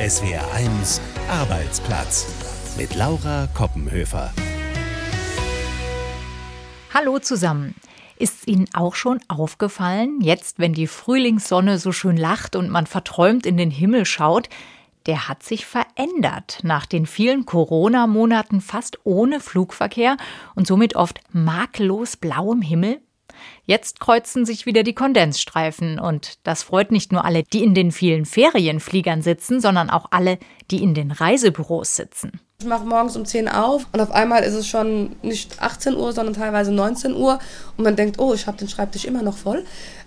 SWR1 Arbeitsplatz mit Laura Koppenhöfer. Hallo zusammen. Ist Ihnen auch schon aufgefallen, jetzt, wenn die Frühlingssonne so schön lacht und man verträumt in den Himmel schaut, der hat sich verändert nach den vielen Corona-Monaten fast ohne Flugverkehr und somit oft makellos blauem Himmel? Jetzt kreuzen sich wieder die Kondensstreifen und das freut nicht nur alle, die in den vielen Ferienfliegern sitzen, sondern auch alle, die in den Reisebüros sitzen. Ich mache morgens um 10 auf und auf einmal ist es schon nicht 18 Uhr, sondern teilweise 19 Uhr und man denkt, oh, ich habe den Schreibtisch immer noch voll.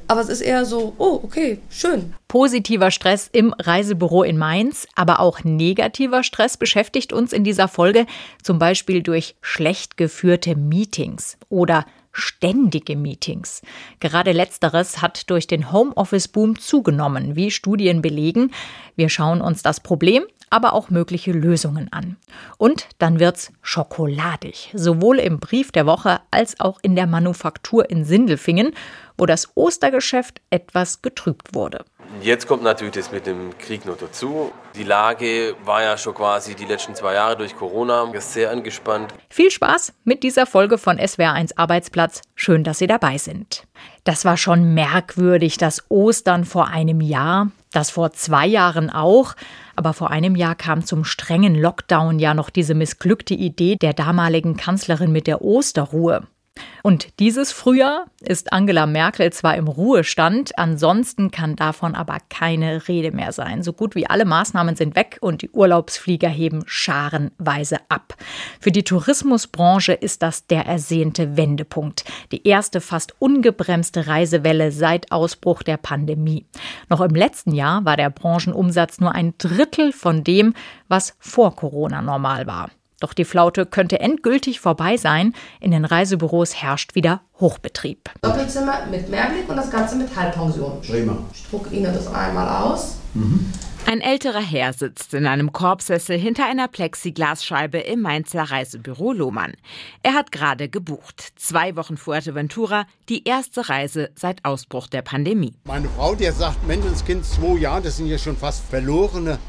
Aber es ist eher so, oh, okay, schön. Positiver Stress im Reisebüro in Mainz, aber auch negativer Stress beschäftigt uns in dieser Folge, zum Beispiel durch schlecht geführte Meetings oder ständige Meetings. Gerade letzteres hat durch den Homeoffice-Boom zugenommen, wie Studien belegen. Wir schauen uns das Problem, aber auch mögliche Lösungen an. Und dann wird's schokoladig, sowohl im Brief der Woche als auch in der Manufaktur in Sindelfingen, wo das Ostergeschäft etwas getrübt wurde. Jetzt kommt natürlich das mit dem Krieg noch dazu. Die Lage war ja schon quasi die letzten zwei Jahre durch Corona sehr angespannt. Viel Spaß mit dieser Folge von SWR1 Arbeitsplatz. Schön, dass Sie dabei sind. Das war schon merkwürdig, das Ostern vor einem Jahr, das vor zwei Jahren auch. Aber vor einem Jahr kam zum strengen Lockdown ja noch diese missglückte Idee der damaligen Kanzlerin mit der Osterruhe. Und dieses Frühjahr ist Angela Merkel zwar im Ruhestand, ansonsten kann davon aber keine Rede mehr sein. So gut wie alle Maßnahmen sind weg und die Urlaubsflieger heben scharenweise ab. Für die Tourismusbranche ist das der ersehnte Wendepunkt. Die erste fast ungebremste Reisewelle seit Ausbruch der Pandemie. Noch im letzten Jahr war der Branchenumsatz nur ein Drittel von dem, was vor Corona normal war. Doch die Flaute könnte endgültig vorbei sein. In den Reisebüros herrscht wieder Hochbetrieb. Doppelzimmer mit Mehrblick und das Ganze mit Halbpension. Prima. Ich drucke Ihnen das einmal aus. Mhm. Ein älterer Herr sitzt in einem Korbsessel hinter einer Plexiglasscheibe im Mainzer Reisebüro Lohmann. Er hat gerade gebucht. Zwei Wochen Fuerteventura, die erste Reise seit Ausbruch der Pandemie. Meine Frau, die sagt, Menschenskind, zwei Jahre, das sind ja schon fast verlorene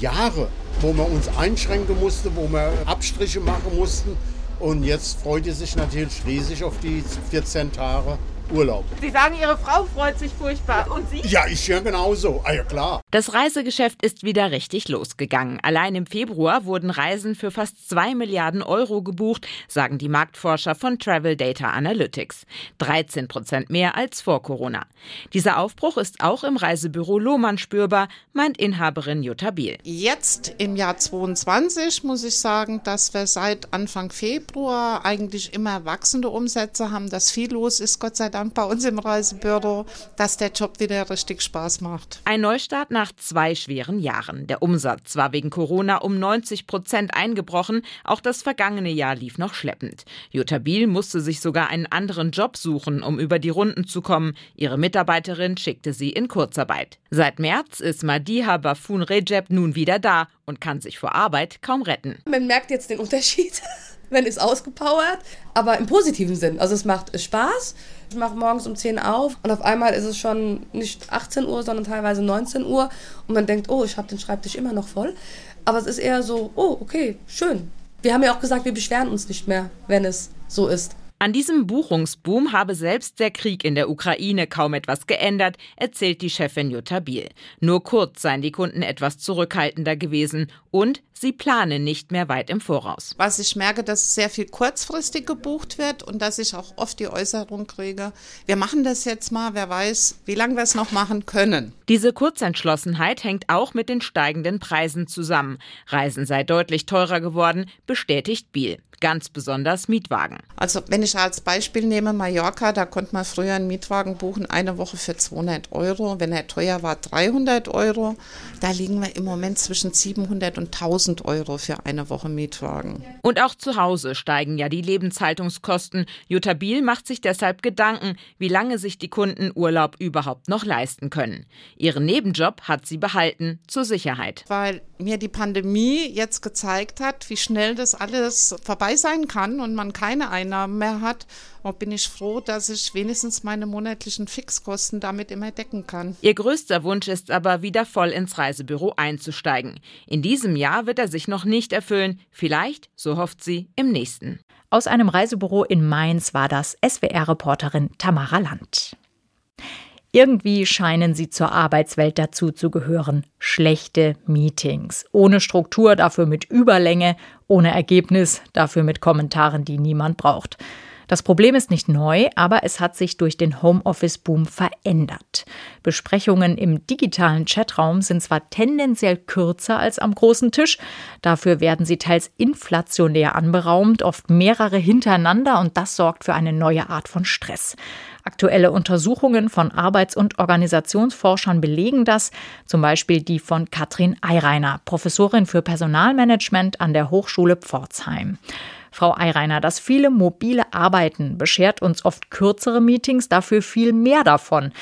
Jahre, wo man uns einschränken musste, wo wir Abstriche machen mussten. Und jetzt freut ihr sich natürlich riesig auf die 14 Tage Urlaub. Sie sagen, Ihre Frau freut sich furchtbar. Und Sie? Ja, ich ja genauso. Ah ja, klar. Das Reisegeschäft ist wieder richtig losgegangen. Allein im Februar wurden Reisen für fast 2 Milliarden Euro gebucht, sagen die Marktforscher von Travel Data Analytics. 13 Prozent mehr als vor Corona. Dieser Aufbruch ist auch im Reisebüro Lohmann spürbar, meint Inhaberin Jutta Biel. Jetzt im Jahr 22 muss ich sagen, dass wir seit Anfang Februar eigentlich immer wachsende Umsätze haben, dass viel los ist, Gott sei Dank Dank bei uns im Reisebüro, dass der Job wieder richtig Spaß macht. Ein Neustart nach zwei schweren Jahren. Der Umsatz war wegen Corona um 90 Prozent eingebrochen. Auch das vergangene Jahr lief noch schleppend. Jutta Biel musste sich sogar einen anderen Job suchen, um über die Runden zu kommen. Ihre Mitarbeiterin schickte sie in Kurzarbeit. Seit März ist Madiha Bafun Recep nun wieder da und kann sich vor Arbeit kaum retten. Man merkt jetzt den Unterschied. wenn es ausgepowert, aber im positiven Sinn. Also es macht Spaß. Ich mache morgens um 10 auf und auf einmal ist es schon nicht 18 Uhr, sondern teilweise 19 Uhr und man denkt, oh, ich habe den Schreibtisch immer noch voll. Aber es ist eher so, oh, okay, schön. Wir haben ja auch gesagt, wir beschweren uns nicht mehr, wenn es so ist. An diesem Buchungsboom habe selbst der Krieg in der Ukraine kaum etwas geändert, erzählt die Chefin Jutta Biel. Nur kurz seien die Kunden etwas zurückhaltender gewesen und sie planen nicht mehr weit im Voraus. Was ich merke, dass sehr viel kurzfristig gebucht wird und dass ich auch oft die Äußerung kriege, wir machen das jetzt mal, wer weiß, wie lange wir es noch machen können. Diese Kurzentschlossenheit hängt auch mit den steigenden Preisen zusammen. Reisen sei deutlich teurer geworden, bestätigt Biel ganz besonders Mietwagen. Also wenn ich als Beispiel nehme Mallorca, da konnte man früher einen Mietwagen buchen, eine Woche für 200 Euro. Wenn er teuer war, 300 Euro. Da liegen wir im Moment zwischen 700 und 1000 Euro für eine Woche Mietwagen. Und auch zu Hause steigen ja die Lebenshaltungskosten. Jutta Biel macht sich deshalb Gedanken, wie lange sich die Kunden Urlaub überhaupt noch leisten können. Ihren Nebenjob hat sie behalten, zur Sicherheit. Weil mir die Pandemie jetzt gezeigt hat, wie schnell das alles vorbei dabei sein kann und man keine Einnahmen mehr hat, bin ich froh, dass ich wenigstens meine monatlichen Fixkosten damit immer decken kann. Ihr größter Wunsch ist aber, wieder voll ins Reisebüro einzusteigen. In diesem Jahr wird er sich noch nicht erfüllen, vielleicht, so hofft sie, im nächsten. Aus einem Reisebüro in Mainz war das SWR-Reporterin Tamara Land. Irgendwie scheinen sie zur Arbeitswelt dazu zu gehören. Schlechte Meetings. Ohne Struktur, dafür mit Überlänge, ohne Ergebnis, dafür mit Kommentaren, die niemand braucht. Das Problem ist nicht neu, aber es hat sich durch den Homeoffice-Boom verändert. Besprechungen im digitalen Chatraum sind zwar tendenziell kürzer als am großen Tisch, dafür werden sie teils inflationär anberaumt, oft mehrere hintereinander und das sorgt für eine neue Art von Stress. Aktuelle Untersuchungen von Arbeits- und Organisationsforschern belegen das, zum Beispiel die von Katrin Eireiner, Professorin für Personalmanagement an der Hochschule Pforzheim. Frau Eireiner, das viele mobile Arbeiten beschert uns oft kürzere Meetings, dafür viel mehr davon.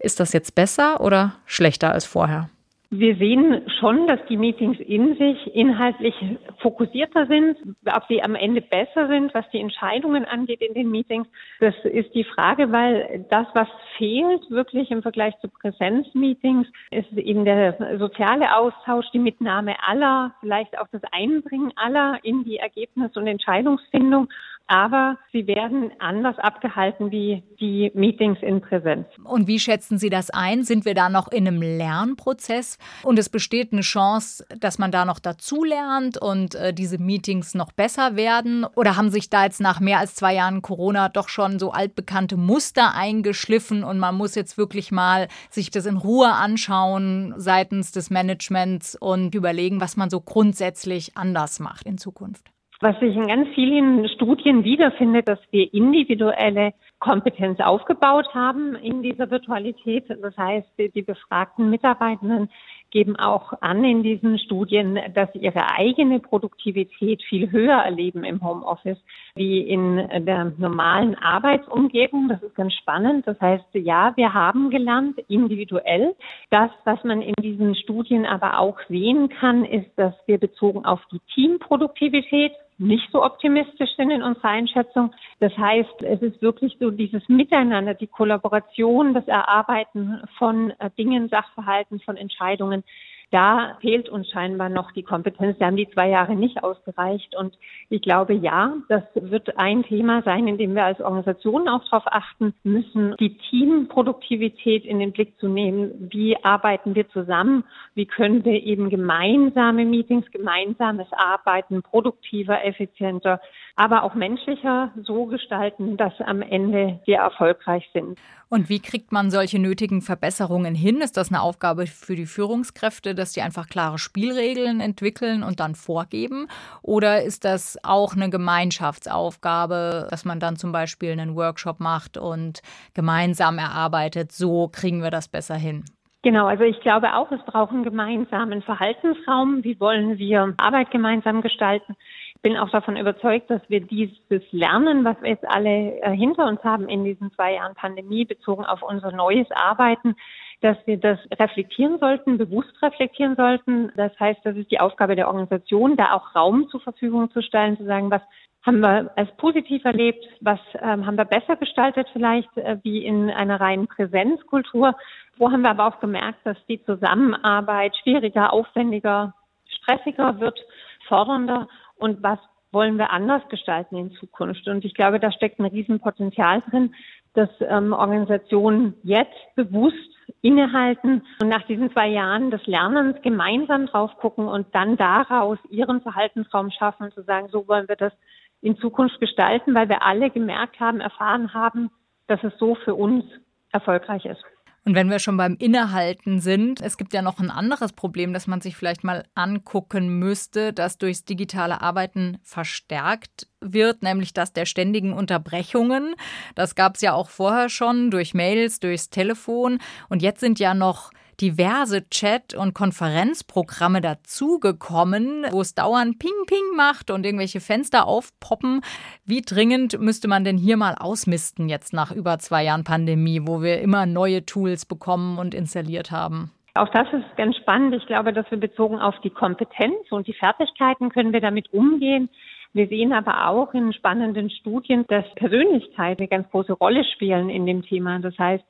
Ist das jetzt besser oder schlechter als vorher? Wir sehen schon, dass die Meetings in sich inhaltlich fokussierter sind. Ob sie am Ende besser sind, was die Entscheidungen angeht in den Meetings, das ist die Frage, weil das, was fehlt wirklich im Vergleich zu Präsenzmeetings, ist eben der soziale Austausch, die Mitnahme aller, vielleicht auch das Einbringen aller in die Ergebnis- und Entscheidungsfindung aber sie werden anders abgehalten wie die Meetings in Präsenz. Und wie schätzen Sie das ein? Sind wir da noch in einem Lernprozess und es besteht eine Chance, dass man da noch dazulernt und äh, diese Meetings noch besser werden? Oder haben sich da jetzt nach mehr als zwei Jahren Corona doch schon so altbekannte Muster eingeschliffen und man muss jetzt wirklich mal sich das in Ruhe anschauen seitens des Managements und überlegen, was man so grundsätzlich anders macht in Zukunft? Was sich in ganz vielen Studien wiederfindet, dass wir individuelle Kompetenz aufgebaut haben in dieser Virtualität. Das heißt, die befragten Mitarbeitenden geben auch an in diesen Studien, dass sie ihre eigene Produktivität viel höher erleben im Homeoffice wie in der normalen Arbeitsumgebung. Das ist ganz spannend. Das heißt, ja, wir haben gelernt, individuell. Das, was man in diesen Studien aber auch sehen kann, ist, dass wir bezogen auf die Teamproduktivität nicht so optimistisch sind in unserer Einschätzung. Das heißt, es ist wirklich so dieses Miteinander, die Kollaboration, das Erarbeiten von äh, Dingen, Sachverhalten, von Entscheidungen, da fehlt uns scheinbar noch die Kompetenz. Da haben die zwei Jahre nicht ausgereicht. Und ich glaube, ja, das wird ein Thema sein, in dem wir als Organisation auch darauf achten müssen, die Teamproduktivität in den Blick zu nehmen. Wie arbeiten wir zusammen? Wie können wir eben gemeinsame Meetings, gemeinsames Arbeiten produktiver, effizienter, aber auch menschlicher so gestalten, dass am Ende wir erfolgreich sind. Und wie kriegt man solche nötigen Verbesserungen hin? Ist das eine Aufgabe für die Führungskräfte, dass die einfach klare Spielregeln entwickeln und dann vorgeben? Oder ist das auch eine Gemeinschaftsaufgabe, dass man dann zum Beispiel einen Workshop macht und gemeinsam erarbeitet, so kriegen wir das besser hin? Genau, also ich glaube auch, es braucht einen gemeinsamen Verhaltensraum. Wie wollen wir Arbeit gemeinsam gestalten? Bin auch davon überzeugt, dass wir dieses Lernen, was wir jetzt alle äh, hinter uns haben in diesen zwei Jahren Pandemie, bezogen auf unser neues Arbeiten, dass wir das reflektieren sollten, bewusst reflektieren sollten. Das heißt, das ist die Aufgabe der Organisation, da auch Raum zur Verfügung zu stellen, zu sagen, was haben wir als positiv erlebt, was ähm, haben wir besser gestaltet vielleicht äh, wie in einer reinen Präsenzkultur. Wo haben wir aber auch gemerkt, dass die Zusammenarbeit schwieriger, aufwendiger, stressiger wird, fordernder und was wollen wir anders gestalten in Zukunft. Und ich glaube, da steckt ein Riesenpotenzial drin, dass ähm, Organisationen jetzt bewusst innehalten und nach diesen zwei Jahren des Lernens gemeinsam drauf gucken und dann daraus ihren Verhaltensraum schaffen zu sagen, so wollen wir das in Zukunft gestalten, weil wir alle gemerkt haben, erfahren haben, dass es so für uns erfolgreich ist. Und wenn wir schon beim Innehalten sind, es gibt ja noch ein anderes Problem, das man sich vielleicht mal angucken müsste, das durchs digitale Arbeiten verstärkt wird, nämlich das der ständigen Unterbrechungen. Das gab es ja auch vorher schon durch Mails, durchs Telefon. Und jetzt sind ja noch diverse Chat- und Konferenzprogramme dazugekommen, wo es dauernd Ping Ping macht und irgendwelche Fenster aufpoppen. Wie dringend müsste man denn hier mal ausmisten jetzt nach über zwei Jahren Pandemie, wo wir immer neue Tools bekommen und installiert haben? Auch das ist ganz spannend. Ich glaube, dass wir bezogen auf die Kompetenz und die Fertigkeiten können wir damit umgehen. Wir sehen aber auch in spannenden Studien, dass Persönlichkeiten eine ganz große Rolle spielen in dem Thema. Das heißt,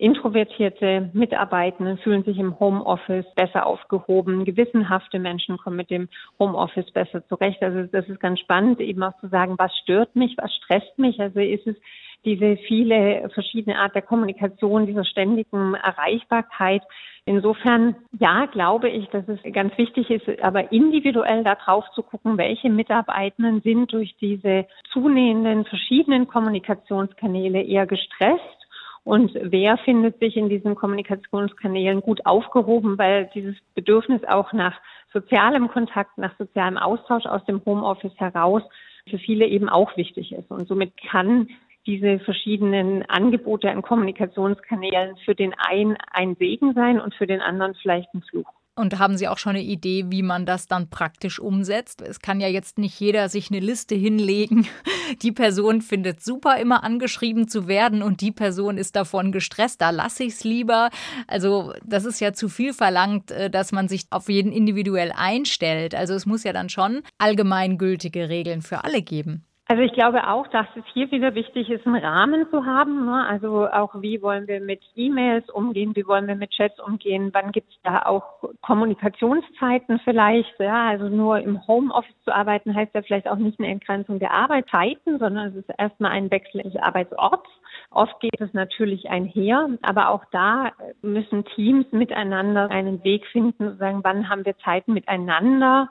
Introvertierte Mitarbeitende fühlen sich im Homeoffice besser aufgehoben. Gewissenhafte Menschen kommen mit dem Homeoffice besser zurecht. Also das ist ganz spannend, eben auch zu sagen, was stört mich, was stresst mich. Also ist es diese viele verschiedene Art der Kommunikation, dieser ständigen Erreichbarkeit. Insofern, ja, glaube ich, dass es ganz wichtig ist, aber individuell darauf zu gucken, welche Mitarbeitenden sind durch diese zunehmenden verschiedenen Kommunikationskanäle eher gestresst und wer findet sich in diesen Kommunikationskanälen gut aufgehoben, weil dieses Bedürfnis auch nach sozialem Kontakt, nach sozialem Austausch aus dem Homeoffice heraus für viele eben auch wichtig ist. Und somit kann diese verschiedenen Angebote an Kommunikationskanälen für den einen ein Segen sein und für den anderen vielleicht ein Fluch. Und haben Sie auch schon eine Idee, wie man das dann praktisch umsetzt? Es kann ja jetzt nicht jeder sich eine Liste hinlegen. Die Person findet super, immer angeschrieben zu werden und die Person ist davon gestresst. Da lasse ich es lieber. Also das ist ja zu viel verlangt, äh, dass man sich auf jeden individuell einstellt. Also es muss ja dann schon allgemeingültige Regeln für alle geben. Also ich glaube auch, dass es hier wieder wichtig ist, einen Rahmen zu haben. Ne? Also auch, wie wollen wir mit E-Mails umgehen, wie wollen wir mit Chats umgehen, wann gibt es da auch Kommunikationszeiten vielleicht. Ja? Also nur im Homeoffice zu arbeiten, heißt ja vielleicht auch nicht eine Entgrenzung der Arbeitszeiten, sondern es ist erstmal ein Wechsel des Arbeitsorts. Oft geht es natürlich einher, aber auch da müssen Teams miteinander einen Weg finden, sagen, wann haben wir Zeiten miteinander,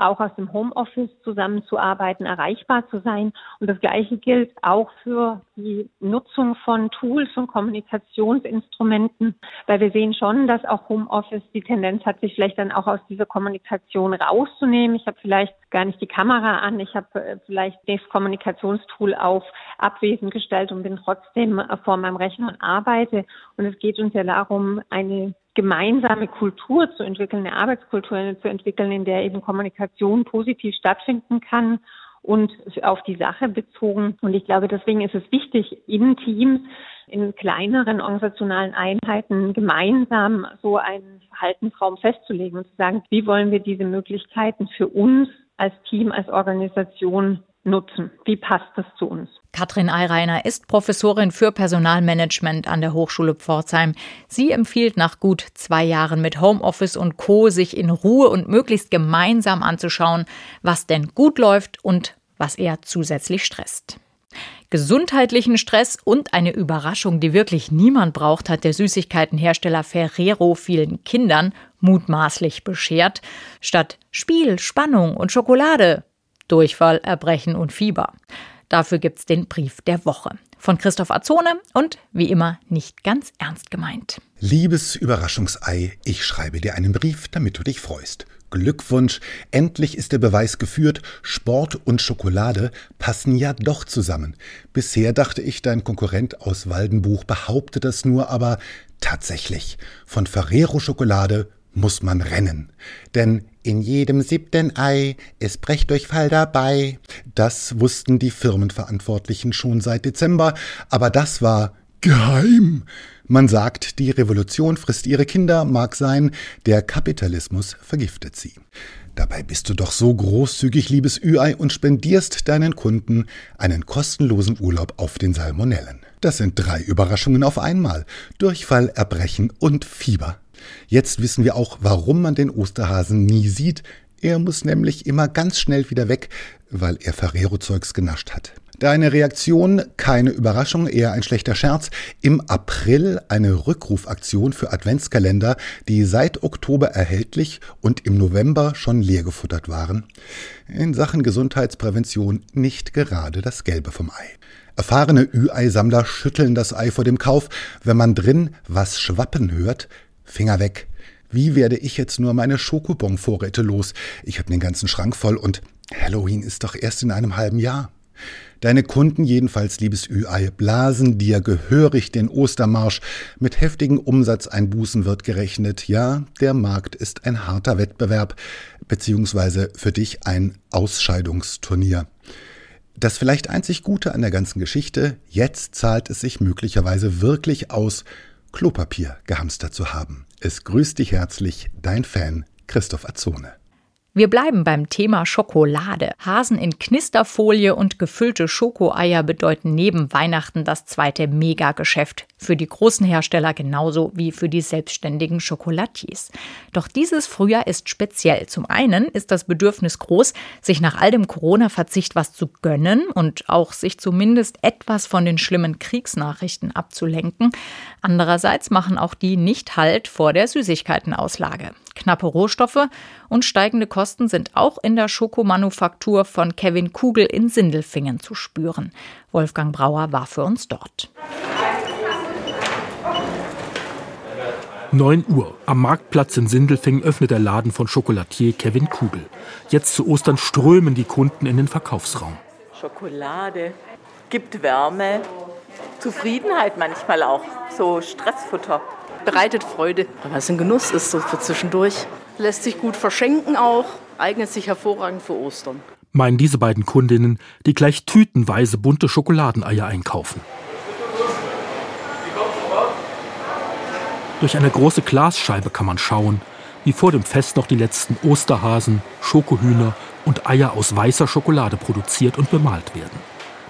auch aus dem Homeoffice zusammenzuarbeiten, erreichbar zu sein. Und das Gleiche gilt auch für die Nutzung von Tools und Kommunikationsinstrumenten, weil wir sehen schon, dass auch Homeoffice die Tendenz hat, sich vielleicht dann auch aus dieser Kommunikation rauszunehmen. Ich habe vielleicht gar nicht die Kamera an, ich habe äh, vielleicht das Kommunikationstool auf abwesend gestellt und bin trotzdem vor meinem Rechner und arbeite. Und es geht uns ja darum, eine gemeinsame Kultur zu entwickeln, eine Arbeitskultur zu entwickeln, in der eben Kommunikation positiv stattfinden kann und auf die Sache bezogen. Und ich glaube, deswegen ist es wichtig, in Teams, in kleineren organisationalen Einheiten gemeinsam so einen Verhaltensraum festzulegen und zu sagen, wie wollen wir diese Möglichkeiten für uns als Team, als Organisation nutzen? Wie passt das zu uns? Katrin Eireiner ist Professorin für Personalmanagement an der Hochschule Pforzheim. Sie empfiehlt nach gut zwei Jahren mit Homeoffice und Co. sich in Ruhe und möglichst gemeinsam anzuschauen, was denn gut läuft und was eher zusätzlich stresst. Gesundheitlichen Stress und eine Überraschung, die wirklich niemand braucht, hat der Süßigkeitenhersteller Ferrero vielen Kindern mutmaßlich beschert. Statt Spiel, Spannung und Schokolade Durchfall, Erbrechen und Fieber. Dafür gibt's den Brief der Woche. Von Christoph Azone und wie immer nicht ganz ernst gemeint. Liebes Überraschungsei, ich schreibe dir einen Brief, damit du dich freust. Glückwunsch, endlich ist der Beweis geführt, Sport und Schokolade passen ja doch zusammen. Bisher dachte ich, dein Konkurrent aus Waldenbuch behaupte das nur, aber tatsächlich, von Ferrero Schokolade muss man rennen. Denn in jedem siebten Ei ist Brechdurchfall dabei. Das wussten die Firmenverantwortlichen schon seit Dezember, aber das war geheim. Man sagt, die Revolution frisst ihre Kinder, mag sein, der Kapitalismus vergiftet sie. Dabei bist du doch so großzügig, liebes Ü-Ei, und spendierst deinen Kunden einen kostenlosen Urlaub auf den Salmonellen. Das sind drei Überraschungen auf einmal. Durchfall, Erbrechen und Fieber. Jetzt wissen wir auch, warum man den Osterhasen nie sieht. Er muss nämlich immer ganz schnell wieder weg, weil er Ferrero-Zeugs genascht hat. Deine Reaktion, keine Überraschung, eher ein schlechter Scherz. Im April eine Rückrufaktion für Adventskalender, die seit Oktober erhältlich und im November schon leergefuttert waren. In Sachen Gesundheitsprävention nicht gerade das Gelbe vom Ei. Erfahrene Ü-Ei-Sammler schütteln das Ei vor dem Kauf, wenn man drin was schwappen hört, Finger weg. Wie werde ich jetzt nur meine Schokobon-Vorräte los? Ich habe den ganzen Schrank voll und Halloween ist doch erst in einem halben Jahr. Deine Kunden jedenfalls, liebes Ü-Ei, blasen dir gehörig den Ostermarsch. Mit heftigen Umsatzeinbußen wird gerechnet. Ja, der Markt ist ein harter Wettbewerb, beziehungsweise für dich ein Ausscheidungsturnier. Das vielleicht einzig Gute an der ganzen Geschichte, jetzt zahlt es sich möglicherweise wirklich aus, Klopapier gehamstert zu haben. Es grüßt dich herzlich dein Fan Christoph Azone. Wir bleiben beim Thema Schokolade. Hasen in Knisterfolie und gefüllte Schokoeier bedeuten neben Weihnachten das zweite Megageschäft. Für die großen Hersteller genauso wie für die selbstständigen Schokolatiers. Doch dieses Frühjahr ist speziell. Zum einen ist das Bedürfnis groß, sich nach all dem Corona-Verzicht was zu gönnen und auch sich zumindest etwas von den schlimmen Kriegsnachrichten abzulenken. Andererseits machen auch die nicht Halt vor der Süßigkeitenauslage. Knappe Rohstoffe und steigende Kosten sind auch in der Schokomanufaktur von Kevin Kugel in Sindelfingen zu spüren. Wolfgang Brauer war für uns dort. 9 Uhr. Am Marktplatz in Sindelfingen öffnet der Laden von Schokolatier Kevin Kugel. Jetzt zu Ostern strömen die Kunden in den Verkaufsraum. Schokolade gibt Wärme, Zufriedenheit manchmal auch, so Stressfutter bereitet Freude, weil es ein Genuss ist, so für zwischendurch. Lässt sich gut verschenken auch, eignet sich hervorragend für Ostern. Meinen diese beiden Kundinnen, die gleich tütenweise bunte Schokoladeneier einkaufen. Durch eine große Glasscheibe kann man schauen, wie vor dem Fest noch die letzten Osterhasen, Schokohühner und Eier aus weißer Schokolade produziert und bemalt werden.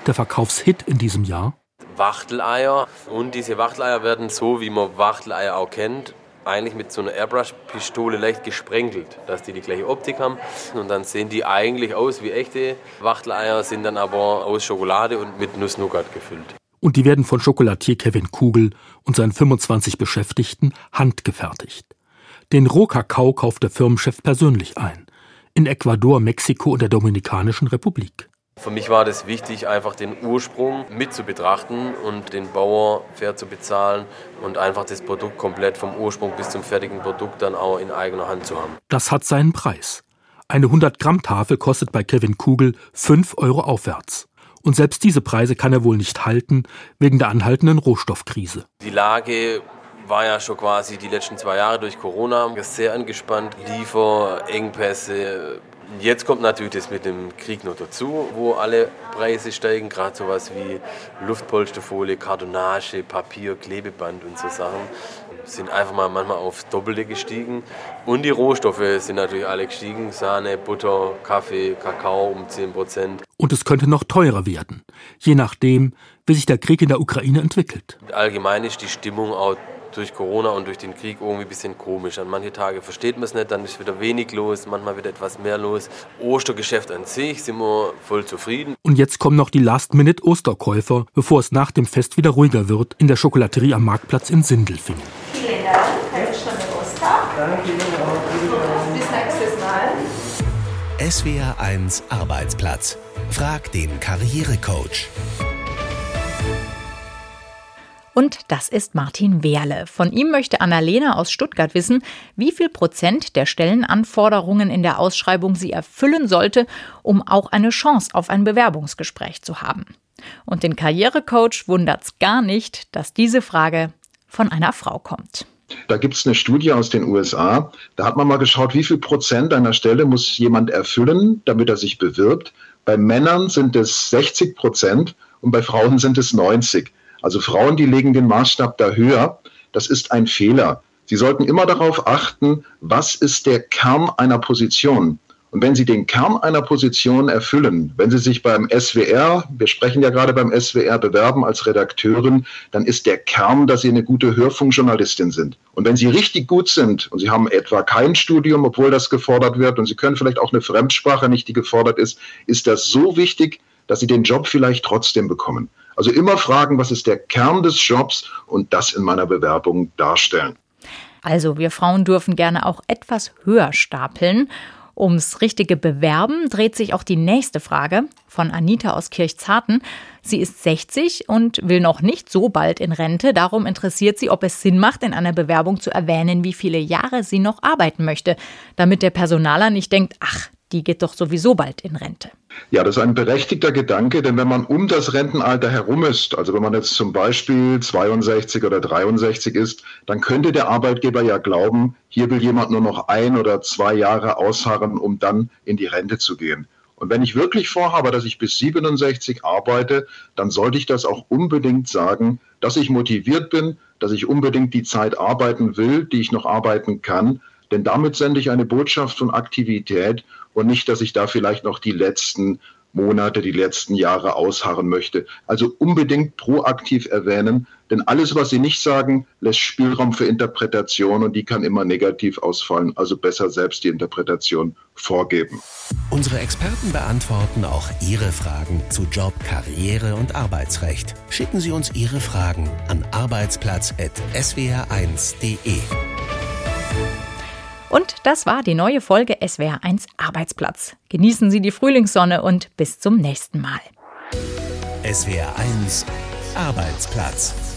Der Verkaufshit in diesem Jahr? Wachteleier. Und diese Wachteleier werden so, wie man Wachteleier auch kennt, eigentlich mit so einer Airbrush-Pistole leicht gesprenkelt, dass die die gleiche Optik haben. Und dann sehen die eigentlich aus wie echte Wachteleier, sind dann aber aus Schokolade und mit Nuss-Nougat gefüllt. Und die werden von Schokolatier Kevin Kugel und seinen 25 Beschäftigten handgefertigt. Den Rohkakao kauft der Firmenchef persönlich ein. In Ecuador, Mexiko und der Dominikanischen Republik. Für mich war das wichtig, einfach den Ursprung mit zu betrachten und den Bauer fair zu bezahlen und einfach das Produkt komplett vom Ursprung bis zum fertigen Produkt dann auch in eigener Hand zu haben. Das hat seinen Preis. Eine 100-Gramm-Tafel kostet bei Kevin Kugel 5 Euro aufwärts. Und selbst diese Preise kann er wohl nicht halten, wegen der anhaltenden Rohstoffkrise. Die Lage war ja schon quasi die letzten zwei Jahre durch Corona sehr angespannt. Lieferengpässe, Jetzt kommt natürlich das mit dem Krieg noch dazu, wo alle Preise steigen, gerade sowas wie Luftpolsterfolie, Kartonage, Papier, Klebeband und so Sachen sind einfach mal manchmal aufs Doppelte gestiegen. Und die Rohstoffe sind natürlich alle gestiegen, Sahne, Butter, Kaffee, Kakao um 10 Prozent. Und es könnte noch teurer werden, je nachdem, wie sich der Krieg in der Ukraine entwickelt. Allgemein ist die Stimmung auch durch Corona und durch den Krieg irgendwie ein bisschen komisch. An manche Tage versteht man es nicht, dann ist wieder wenig los, manchmal wieder etwas mehr los. Ostergeschäft an sich sind wir voll zufrieden. Und jetzt kommen noch die Last-Minute-Osterkäufer, bevor es nach dem Fest wieder ruhiger wird, in der Schokolaterie am Marktplatz in Sindelfingen. Vielen Dank, Oster. Danke Bis nächstes Mal. SWR 1 Arbeitsplatz. Frag den Karrierecoach. Und das ist Martin Wehrle. Von ihm möchte Annalena aus Stuttgart wissen, wie viel Prozent der Stellenanforderungen in der Ausschreibung sie erfüllen sollte, um auch eine Chance auf ein Bewerbungsgespräch zu haben. Und den Karrierecoach wundert es gar nicht, dass diese Frage von einer Frau kommt. Da gibt es eine Studie aus den USA. Da hat man mal geschaut, wie viel Prozent einer Stelle muss jemand erfüllen, damit er sich bewirbt. Bei Männern sind es 60 Prozent und bei Frauen sind es 90. Also Frauen, die legen den Maßstab da höher. Das ist ein Fehler. Sie sollten immer darauf achten, was ist der Kern einer Position. Und wenn Sie den Kern einer Position erfüllen, wenn Sie sich beim SWR, wir sprechen ja gerade beim SWR, bewerben als Redakteurin, dann ist der Kern, dass Sie eine gute Hörfunkjournalistin sind. Und wenn Sie richtig gut sind und Sie haben etwa kein Studium, obwohl das gefordert wird, und Sie können vielleicht auch eine Fremdsprache nicht, die gefordert ist, ist das so wichtig, dass Sie den Job vielleicht trotzdem bekommen. Also immer fragen, was ist der Kern des Jobs und das in meiner Bewerbung darstellen. Also wir Frauen dürfen gerne auch etwas höher stapeln. Ums richtige Bewerben dreht sich auch die nächste Frage von Anita aus Kirchzarten. Sie ist 60 und will noch nicht so bald in Rente. Darum interessiert sie, ob es Sinn macht, in einer Bewerbung zu erwähnen, wie viele Jahre sie noch arbeiten möchte, damit der Personaler nicht denkt, ach, die geht doch sowieso bald in Rente. Ja, das ist ein berechtigter Gedanke, denn wenn man um das Rentenalter herum ist, also wenn man jetzt zum Beispiel 62 oder 63 ist, dann könnte der Arbeitgeber ja glauben, hier will jemand nur noch ein oder zwei Jahre ausharren, um dann in die Rente zu gehen. Und wenn ich wirklich vorhabe, dass ich bis 67 arbeite, dann sollte ich das auch unbedingt sagen, dass ich motiviert bin, dass ich unbedingt die Zeit arbeiten will, die ich noch arbeiten kann, Denn damit sende ich eine Botschaft von Aktivität und nicht, dass ich da vielleicht noch die letzten Monate, die letzten Jahre ausharren möchte. Also unbedingt proaktiv erwähnen, denn alles, was Sie nicht sagen, lässt Spielraum für Interpretation und die kann immer negativ ausfallen. Also besser selbst die Interpretation vorgeben. Unsere Experten beantworten auch Ihre Fragen zu Job, Karriere und Arbeitsrecht. Schicken Sie uns Ihre Fragen an arbeitsplatz.swr1.de. Und das war die neue Folge SWR1 Arbeitsplatz. Genießen Sie die Frühlingssonne und bis zum nächsten Mal. SWR1 Arbeitsplatz.